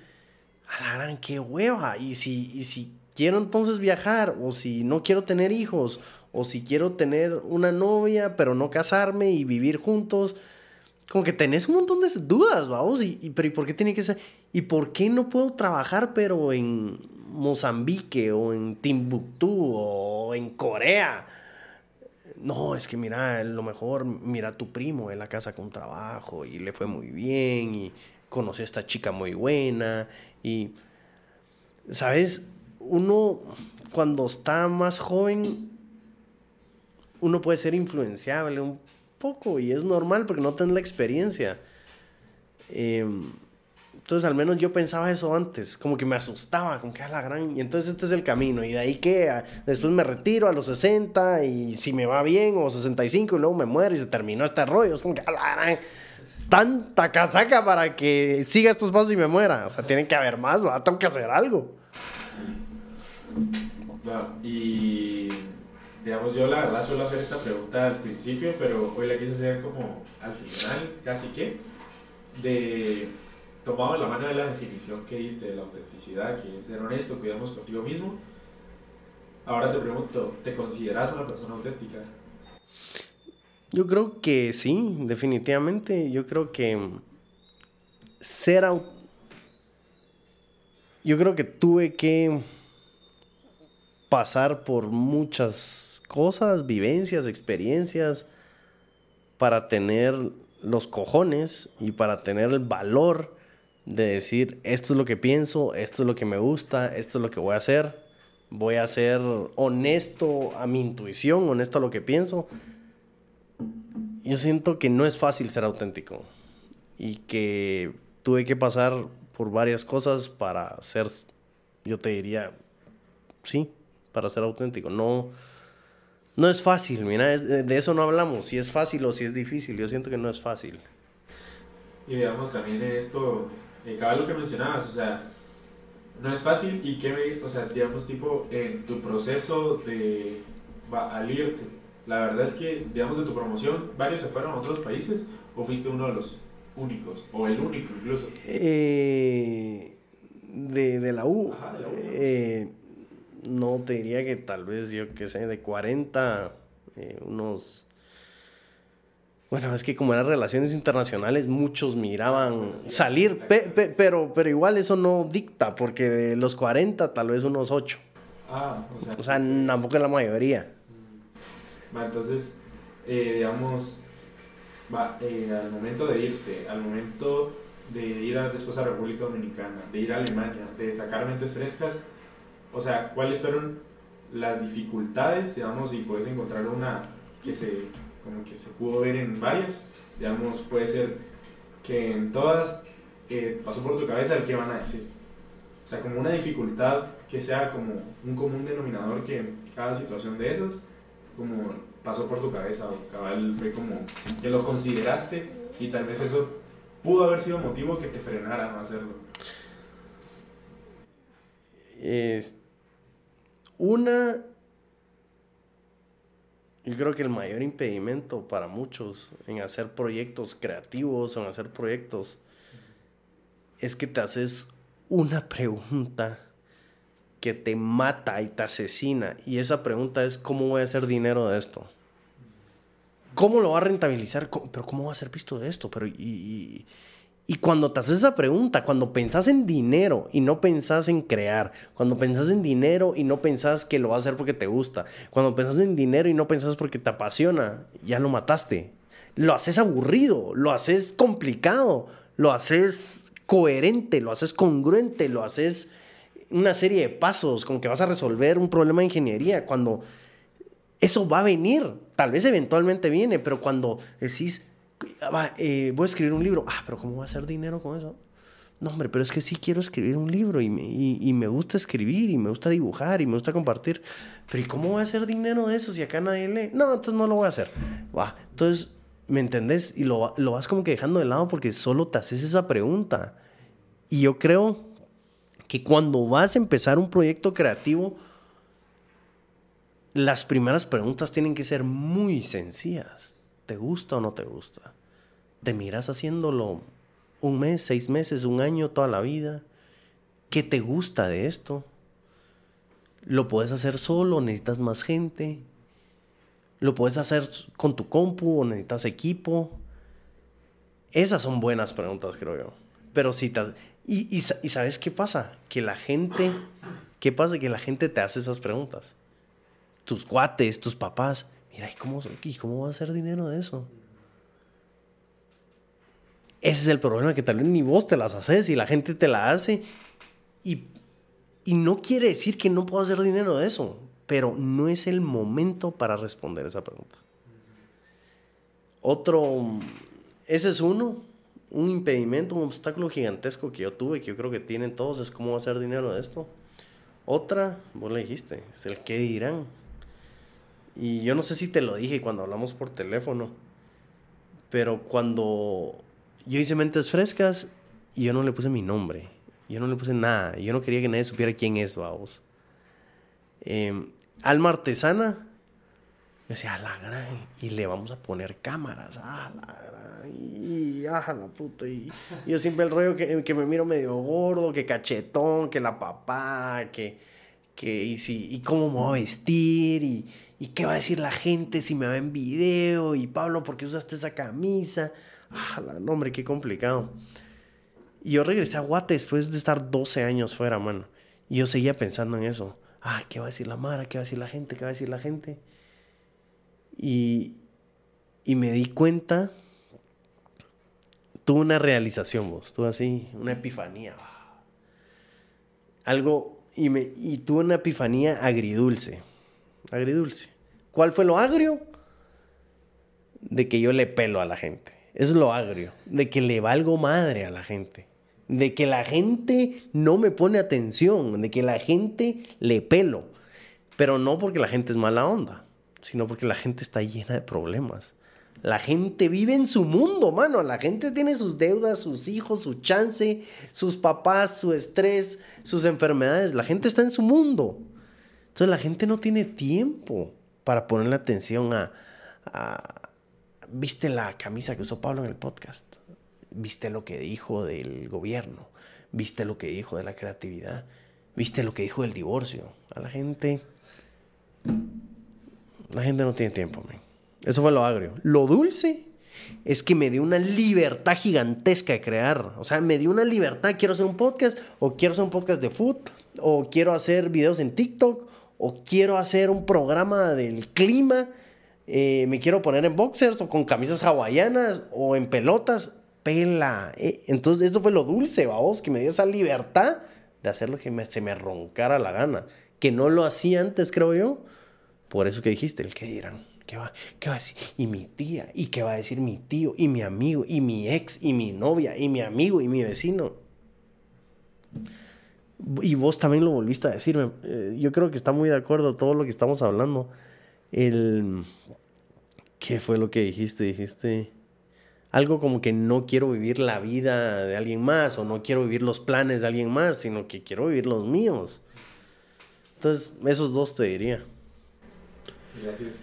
A la gran, qué hueva. Y si, y si quiero entonces viajar, o si no quiero tener hijos, o si quiero tener una novia, pero no casarme y vivir juntos, como que tenés un montón de dudas, vamos. Y, y, pero ¿y por qué tiene que ser? ¿Y por qué no puedo trabajar, pero en Mozambique o en Timbuktu o en Corea. No, es que mira, lo mejor, mira a tu primo en la casa con trabajo y le fue muy bien y conoció a esta chica muy buena y, ¿sabes? Uno cuando está más joven, uno puede ser influenciable un poco y es normal porque no tiene la experiencia. Em, entonces, al menos yo pensaba eso antes, como que me asustaba, como que a la gran. Y entonces, este es el camino. Y de ahí que después me retiro a los 60 y si me va bien, o 65 y luego me muero y se terminó este rollo. Es como que a la gran. Tanta casaca para que siga estos pasos y me muera. O sea, tiene que haber más, ¿va? tengo que hacer algo. y digamos, yo la verdad suelo hacer esta pregunta al principio, pero hoy la quise hacer como al final, casi que, de tomado la mano de la definición que diste de la autenticidad, que es ser honesto, cuidamos contigo mismo. Ahora te pregunto, ¿te consideras una persona auténtica? Yo creo que sí, definitivamente. Yo creo que ser Yo creo que tuve que pasar por muchas cosas, vivencias, experiencias, para tener los cojones y para tener el valor de decir, esto es lo que pienso, esto es lo que me gusta, esto es lo que voy a hacer, voy a ser honesto a mi intuición, honesto a lo que pienso. Yo siento que no es fácil ser auténtico y que tuve que pasar por varias cosas para ser, yo te diría, sí, para ser auténtico. No, no es fácil, mira, de eso no hablamos, si es fácil o si es difícil, yo siento que no es fácil. Y digamos también esto, eh, cada lo que mencionabas, o sea, no es fácil y que, o sea, digamos, tipo, en tu proceso de al irte, la verdad es que, digamos, de tu promoción, varios se fueron a otros países o fuiste uno de los únicos, o el único incluso. Eh, de, la U, eh, no te diría que tal vez, yo que sé, de 40, unos bueno, es que como eran relaciones internacionales, muchos miraban salir, pero, pero igual eso no dicta, porque de los 40, tal vez unos 8. Ah, o sea. O sea, tampoco es la mayoría. Mm. Va, entonces, eh, digamos, va, eh, al momento de irte, al momento de ir después a República Dominicana, de ir a Alemania, de sacar mentes frescas, o sea, ¿cuáles fueron las dificultades, digamos, y puedes encontrar una que se como que se pudo ver en varias, digamos, puede ser que en todas eh, pasó por tu cabeza el que van a decir. O sea, como una dificultad que sea como un común denominador que cada situación de esas, como pasó por tu cabeza o cabal fue como que lo consideraste y tal vez eso pudo haber sido motivo que te frenara a no hacerlo. Es una yo creo que el mayor impedimento para muchos en hacer proyectos creativos o en hacer proyectos es que te haces una pregunta que te mata y te asesina. Y esa pregunta es, ¿cómo voy a hacer dinero de esto? ¿Cómo lo va a rentabilizar? ¿Pero cómo va a ser visto de esto? Pero, y cuando te haces esa pregunta, cuando pensás en dinero y no pensás en crear, cuando pensás en dinero y no pensás que lo vas a hacer porque te gusta, cuando pensás en dinero y no pensás porque te apasiona, ya lo mataste. Lo haces aburrido, lo haces complicado, lo haces coherente, lo haces congruente, lo haces una serie de pasos, como que vas a resolver un problema de ingeniería, cuando eso va a venir, tal vez eventualmente viene, pero cuando decís, eh, voy a escribir un libro. Ah, pero ¿cómo voy a hacer dinero con eso? No, hombre, pero es que sí quiero escribir un libro y me, y, me gusta escribir y me gusta dibujar y me gusta compartir. Pero ¿y cómo voy a hacer dinero de eso si acá nadie lee? No, entonces no lo voy a hacer. Va, entonces, ¿me entendés? Y lo, lo vas como que dejando de lado porque solo te haces esa pregunta. Y yo creo que cuando vas a empezar un proyecto creativo, las primeras preguntas tienen que ser muy sencillas. ¿Te gusta o no te gusta? ¿Te miras haciéndolo un mes, seis meses, un año, toda la vida? ¿Qué te gusta de esto? ¿Lo puedes hacer solo? ¿Necesitas más gente? ¿Lo puedes hacer con tu compu o necesitas equipo? Esas son buenas preguntas, creo yo. Pero si y, ¿sabes qué pasa? Que la gente... ¿Qué pasa? Que la gente te hace esas preguntas. Tus cuates, tus papás Mira, ¿y cómo, ¿y cómo va a hacer dinero de eso? Ese es el problema, que tal vez ni vos te las haces y la gente te la hace. Y, y no quiere decir que no puedo hacer dinero de eso, pero no es el momento para responder esa pregunta. Otro, ese es uno, un impedimento, un obstáculo gigantesco que yo tuve, que yo creo que tienen todos, es cómo hacer dinero de esto. Otra, vos le dijiste, es el qué dirán. Y yo no sé si te lo dije cuando hablamos por teléfono, pero cuando yo hice mentes frescas y yo no le puse mi nombre, yo no le puse nada, yo no quería que nadie supiera quién es, vamos. Em, alma artesana, yo decía, a la gran, y le vamos a poner cámaras, a la gran, y a la puta. Y, yo siempre el rollo que, que, me miro medio gordo, que cachetón, que la papá, que, que y, si, y cómo me voy a vestir, y, y qué va a decir la gente si me ve en video, y Pablo, ¿por qué usaste esa camisa? Ah, la, no, hombre, qué complicado. Y yo regresé a Guate después de estar 12 años fuera, mano. Y yo seguía pensando en eso. Ah, ¿qué va a decir la Mara? ¿Qué va a decir la gente? ¿Qué va a decir la gente? Y, y me di cuenta, tuve una realización vos, tuve así, una epifanía. Algo, y, me, y tuve una epifanía agridulce, agridulce. ¿Cuál fue lo agrio? De que yo le pelo a la gente. Es lo agrio. De que le valgo madre a la gente. De que la gente no me pone atención. De que la gente le pelo. Pero no porque la gente es mala onda sino porque la gente está llena de problemas. La gente vive en su mundo, mano. La gente tiene sus deudas, sus hijos, su chance, sus papás, su estrés, sus enfermedades. La gente está en su mundo. Entonces la gente no tiene tiempo para ponerle atención a, ¿Viste la camisa que usó Pablo en el podcast? ¿Viste lo que dijo del gobierno? ¿Viste lo que dijo de la creatividad? ¿Viste lo que dijo del divorcio? A la gente la gente no tiene tiempo, man. Eso fue lo agrio. Lo dulce es que me dio una libertad gigantesca de crear. O sea, me dio una libertad. Quiero hacer un podcast, o quiero hacer un podcast de food, o quiero hacer videos en TikTok, o quiero hacer un programa del clima. Eh, me quiero poner en boxers, o con camisas hawaianas, o en pelotas. Pela. Eh. Entonces, eso fue lo dulce, vamos, que me dio esa libertad de hacer lo que se me roncara la gana. Que no lo hacía antes, creo yo por eso que dijiste, el que dirán. ¿Qué va, ¿Qué va a decir? Y mi tía, y qué va a decir mi tío, y mi amigo, y mi ex, y mi novia, y mi amigo, y mi vecino. Y vos también lo volviste a decirme. Eh, yo creo que está muy de acuerdo todo lo que estamos hablando. El. ¿Qué fue lo que dijiste? Dijiste. Algo como que no quiero vivir la vida de alguien más, o no quiero vivir los planes de alguien más, sino que quiero vivir los míos. Entonces, esos dos te diría. Gracias.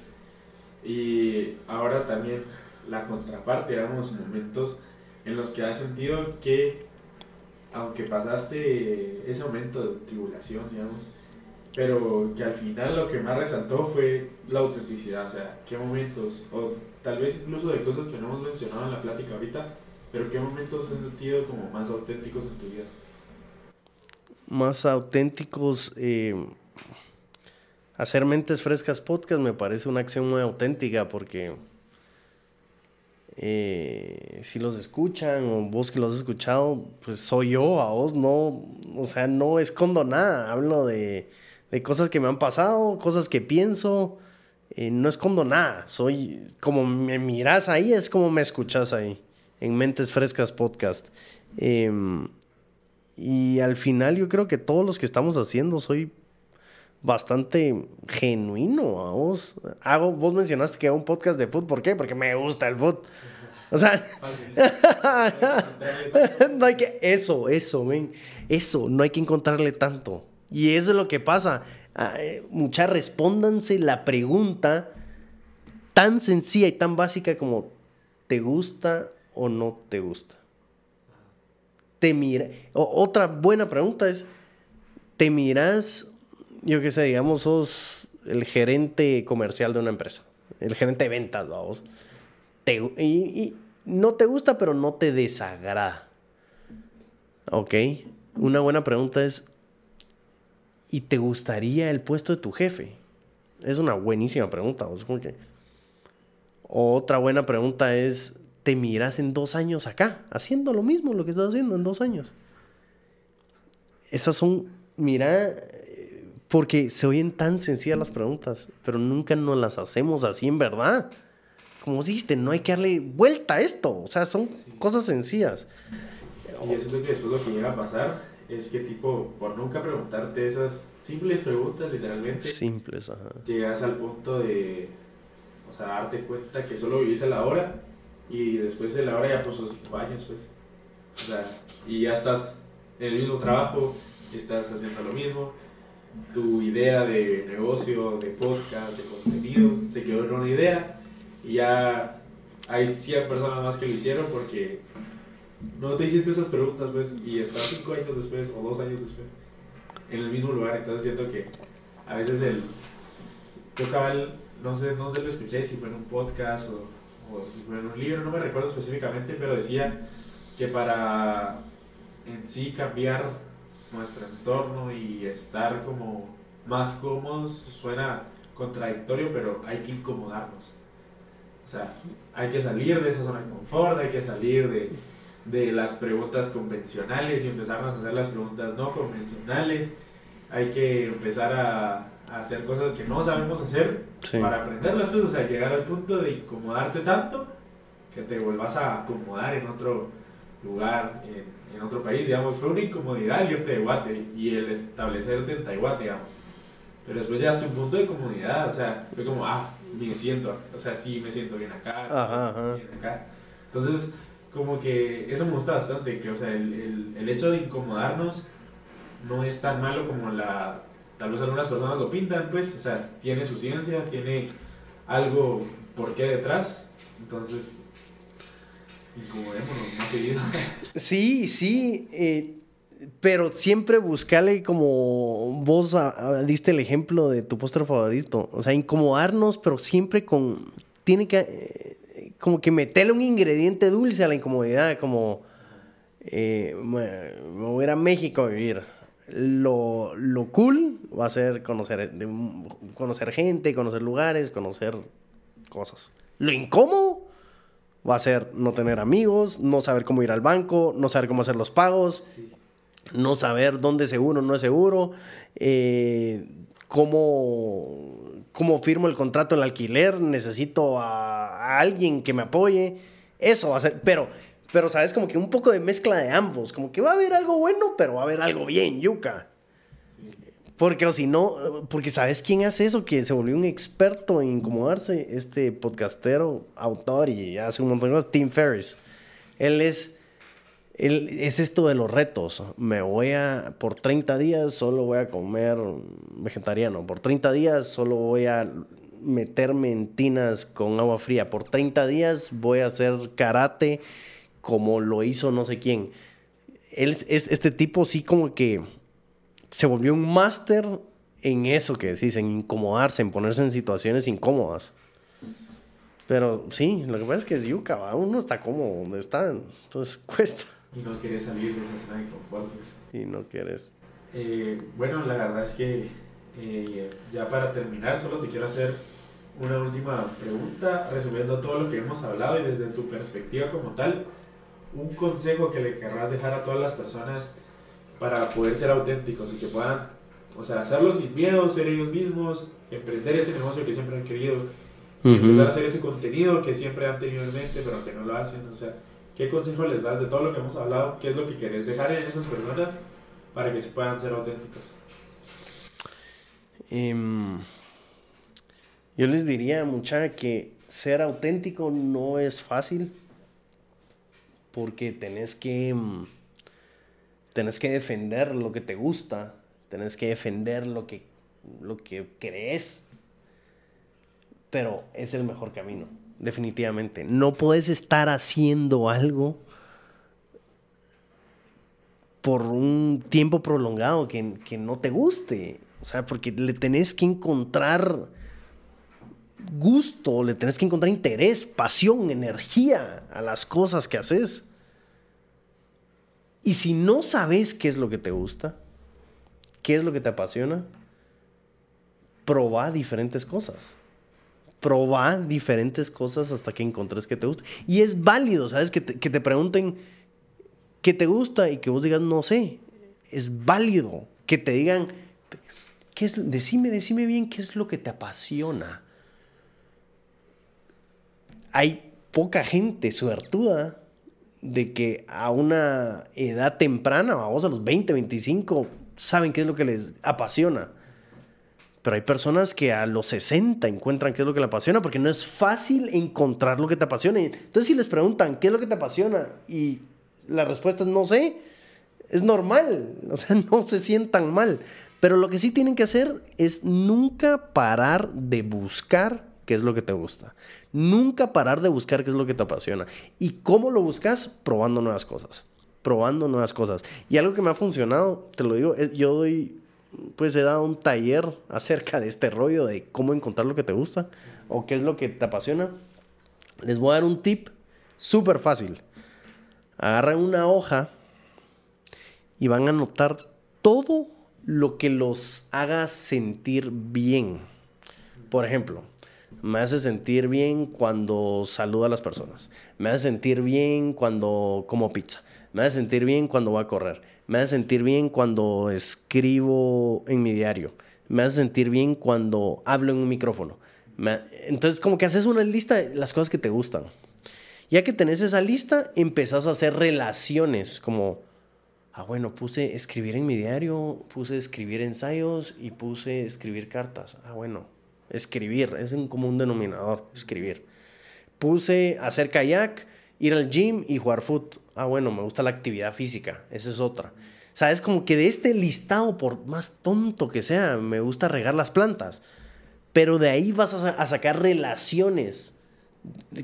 Y ahora también la contraparte, digamos, momentos en los que has sentido que, aunque pasaste ese momento de tribulación, digamos, pero que al final lo que más resaltó fue la autenticidad, o sea, qué momentos, o tal vez incluso de cosas que no hemos mencionado en la plática ahorita, pero qué momentos has sentido como más auténticos en tu vida. Más auténticos, eh, hacer Mentes Frescas Podcast me parece una acción muy auténtica porque eh, si los escuchan o vos que los has escuchado, pues soy yo, a vos no, o sea, no escondo nada, hablo de, cosas que me han pasado, cosas que pienso, eh, no escondo nada, soy, como me miras ahí, es como me escuchas ahí, en Mentes Frescas Podcast. Em, y al final yo creo que todos los que estamos haciendo soy bastante genuino a vos. Hago, vos mencionaste que hago un podcast de fútbol. ¿Por qué? Porque me gusta el fútbol. O sea, no hay que. Eso, eso, ven. Eso, no hay que encontrarle tanto. Y eso es lo que pasa. Ah, eh, muchas respóndanse la pregunta tan sencilla y tan básica como: ¿te gusta o no te gusta? Te mira. otra buena pregunta es: ¿te miras yo qué sé, digamos, sos el gerente comercial de una empresa, el gerente de ventas, vamos. y, no te gusta, pero no te desagrada. Ok. Una buena pregunta es, ¿y te gustaría el puesto de tu jefe? Es una buenísima pregunta. Otra buena pregunta es, ¿te miras en dos años acá? Haciendo lo mismo, lo que estás haciendo en dos años. Esas son, mira, porque se oyen tan sencillas las preguntas, pero nunca nos las hacemos así en verdad. Como dijiste, no hay que darle vuelta a esto. O sea, son cosas sencillas. Y eso es lo que después lo que llega a pasar es que tipo, por nunca preguntarte esas simples preguntas, literalmente. Simples, ajá. Llegas al punto de, o sea, darte cuenta que solo vivís a la hora y después de la hora ya pasó cinco años, pues. O sea, y ya estás en el mismo trabajo, estás haciendo lo mismo, tu idea de negocio, de podcast, de contenido, se quedó en una idea y ya hay 100 personas más que lo hicieron porque no te hiciste esas preguntas, pues, y estás 5 años después o 2 años después en el mismo lugar. Entonces siento que a veces el. Yo cabal, no sé dónde lo escuché, si fue en un podcast o, o si fue en un libro, no me recuerdo específicamente, pero decía que para en sí cambiar nuestro entorno y estar como más cómodos suena contradictorio, pero hay que incomodarnos. O sea, hay que salir de esa zona de confort, hay que salir de, de las preguntas convencionales y empezarnos a hacer las preguntas no convencionales. Hay que empezar a, a hacer cosas que no sabemos hacer para aprenderlas, pues, o sea, llegar al punto de incomodarte tanto que te vuelvas a acomodar en otro lugar, en, en otro país, digamos, fue una incomodidad el irte de Guate y el establecerte en Taiwán, digamos. Pero después llegaste a un punto de comodidad, o sea, fue como, ah, me siento, o sea, sí, me siento bien acá, bien acá. Entonces, como que eso me gusta bastante, que, o sea, el, el, el hecho de incomodarnos no es tan malo como la, tal vez algunas personas lo pintan, pues, o sea, tiene su ciencia, tiene algo por qué detrás, entonces incomodémonos más seguido. Sí, sí, eh, pero siempre buscale como vos diste el ejemplo de tu postre favorito, o sea, incomodarnos, pero siempre con, tiene que, eh, como que meterle un ingrediente dulce a la incomodidad, como, eh, me voy a ir a México a vivir. Lo, lo cool va a ser conocer, conocer gente, conocer lugares, conocer cosas. Lo incómodo va a ser no tener amigos, no saber cómo ir al banco, no saber cómo hacer los pagos, no saber dónde es seguro, no es seguro, eh, cómo, cómo firmo el contrato del alquiler, necesito a, alguien que me apoye, eso va a ser, pero, pero sabes, como que un poco de mezcla de ambos, como que va a haber algo bueno, pero va a haber algo bien, yuca. Porque o si no, porque ¿sabes quién hace eso? Que se volvió un experto en incomodarse, este podcastero, autor y hace un montón de cosas, Tim Ferriss. Él es, él es esto de los retos. Me voy a, por 30 días solo voy a comer vegetariano. Por 30 días solo voy a meterme en tinas con agua fría. Por 30 días voy a hacer karate como lo hizo no sé quién. Él es este tipo sí como que se volvió un máster en eso que decís, en incomodarse, en ponerse en situaciones incómodas. Pero sí, lo que pasa es que es yuca, uno está cómodo donde está, entonces cuesta. Y no quieres salir de esa zona de confort. Pues. Y no quieres. Eh, bueno, la verdad es que eh, ya para terminar, solo te quiero hacer una última pregunta, resumiendo todo lo que hemos hablado y desde tu perspectiva como tal, un consejo que le querrás dejar a todas las personas para poder ser auténticos y que puedan, o sea, hacerlo sin miedo, ser ellos mismos, emprender ese negocio que siempre han querido, empezar a hacer ese contenido que siempre han tenido en mente, pero que no lo hacen. O sea, ¿qué consejo les das de todo lo que hemos hablado? ¿Qué es lo que querés dejar en esas personas para que se puedan ser auténticos? Em, yo les diría, mucha, que ser auténtico no es fácil porque tenés que em, tenés que defender lo que te gusta, tenés que defender lo que, lo que crees, pero es el mejor camino, definitivamente. No puedes estar haciendo algo por un tiempo prolongado que, que no te guste, o sea, porque le tenés que encontrar gusto, le tenés que encontrar interés, pasión, energía a las cosas que haces. Y si no sabes qué es lo que te gusta, qué es lo que te apasiona, probá diferentes cosas. Proba diferentes cosas hasta que encontres que te gusta. Y es válido, ¿sabes? Que te, que te pregunten qué te gusta y que vos digas, no sé. Es válido que te digan, ¿qué es, decime, decime bien qué es lo que te apasiona. Hay poca gente suertuda de que a una edad temprana, vamos a los 20, 25, saben qué es lo que les apasiona. Pero hay personas que a los 60 encuentran qué es lo que les apasiona porque no es fácil encontrar lo que te apasiona. Entonces si les preguntan qué es lo que te apasiona y la respuesta es no sé, es normal, o sea, no se sientan mal. Pero lo que sí tienen que hacer es nunca parar de buscar qué es lo que te gusta. Nunca parar de buscar qué es lo que te apasiona. ¿Y cómo lo buscas? Probando nuevas cosas. Probando nuevas cosas. Y algo que me ha funcionado, te lo digo, yo doy, pues he dado un taller acerca de este rollo de cómo encontrar lo que te gusta o qué es lo que te apasiona. Les voy a dar un tip súper fácil. Agarran una hoja y van a anotar todo lo que los haga sentir bien. Por ejemplo, me hace sentir bien cuando saludo a las personas. Me hace sentir bien cuando como pizza. Me hace sentir bien cuando voy a correr. Me hace sentir bien cuando escribo en mi diario. Me hace sentir bien cuando hablo en un micrófono. Entonces, como que haces una lista de las cosas que te gustan. Ya que tenés esa lista, empezás a hacer relaciones como, ah, bueno, puse escribir en mi diario, puse escribir ensayos y puse escribir cartas. Ah, bueno, escribir, es un común denominador, escribir. Puse hacer kayak, ir al gym y jugar fútbol. Ah, bueno, me gusta la actividad física, esa es otra. Sabes, como que de este listado, por más tonto que sea, me gusta regar las plantas. Pero de ahí vas a, sacar relaciones,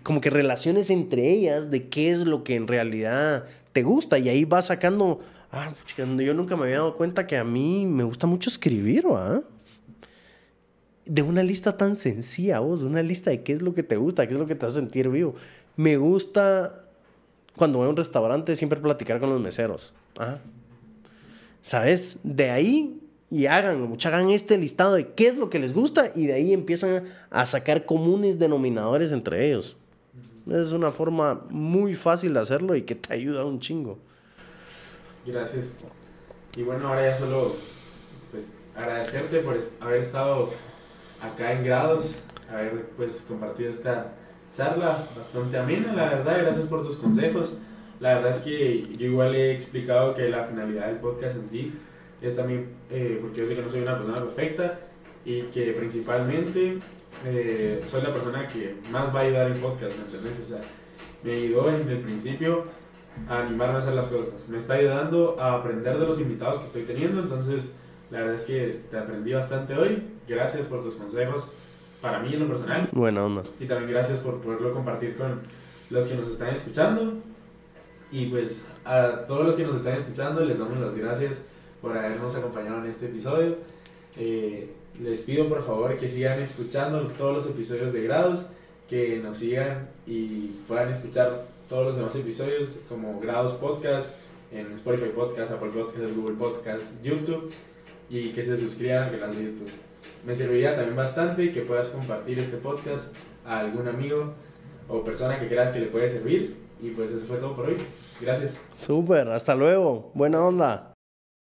como que relaciones entre ellas de qué es lo que en realidad te gusta. Y ahí vas sacando, ah, yo nunca me había dado cuenta que a mí me gusta mucho escribir, ¿ah? De una lista tan sencilla, vos, de una lista de qué es lo que te gusta, qué es lo que te hace sentir vivo. Me gusta, cuando voy a un restaurante, siempre platicar con los meseros. ¿Sabes? De ahí, y hagan, hagan este listado de qué es lo que les gusta y de ahí empiezan a sacar comunes denominadores entre ellos. Es una forma muy fácil de hacerlo y que te ayuda un chingo. Gracias. Y bueno, ahora ya solo pues agradecerte por haber estado acá en grados, haber pues compartido esta charla bastante amena, la verdad, gracias por tus consejos. La verdad es que yo igual he explicado que la finalidad del podcast en sí es también, eh, porque yo sé que no soy una persona perfecta y que principalmente eh, soy la persona que más va a ayudar en podcast, ¿me entiendes? O sea, me ayudó en el principio a animarme a hacer las cosas, me está ayudando a aprender de los invitados que estoy teniendo, entonces la verdad es que te aprendí bastante hoy. Gracias por tus consejos para mí en lo personal. Bueno, onda. Y también gracias por poderlo compartir con los que nos están escuchando. Y pues a todos los que nos están escuchando les damos las gracias por habernos acompañado en este episodio. Eh, les pido por favor que sigan escuchando todos los episodios de Grados, que nos sigan y puedan escuchar todos los demás episodios como Grados Podcast en Spotify Podcast, Apple Podcast, Google Podcast, YouTube y que se suscriban al canal de YouTube. Me serviría también bastante que puedas compartir este podcast a algún amigo o persona que creas que le puede servir. Y pues eso fue todo por hoy. Gracias. Súper, hasta luego. Buena onda.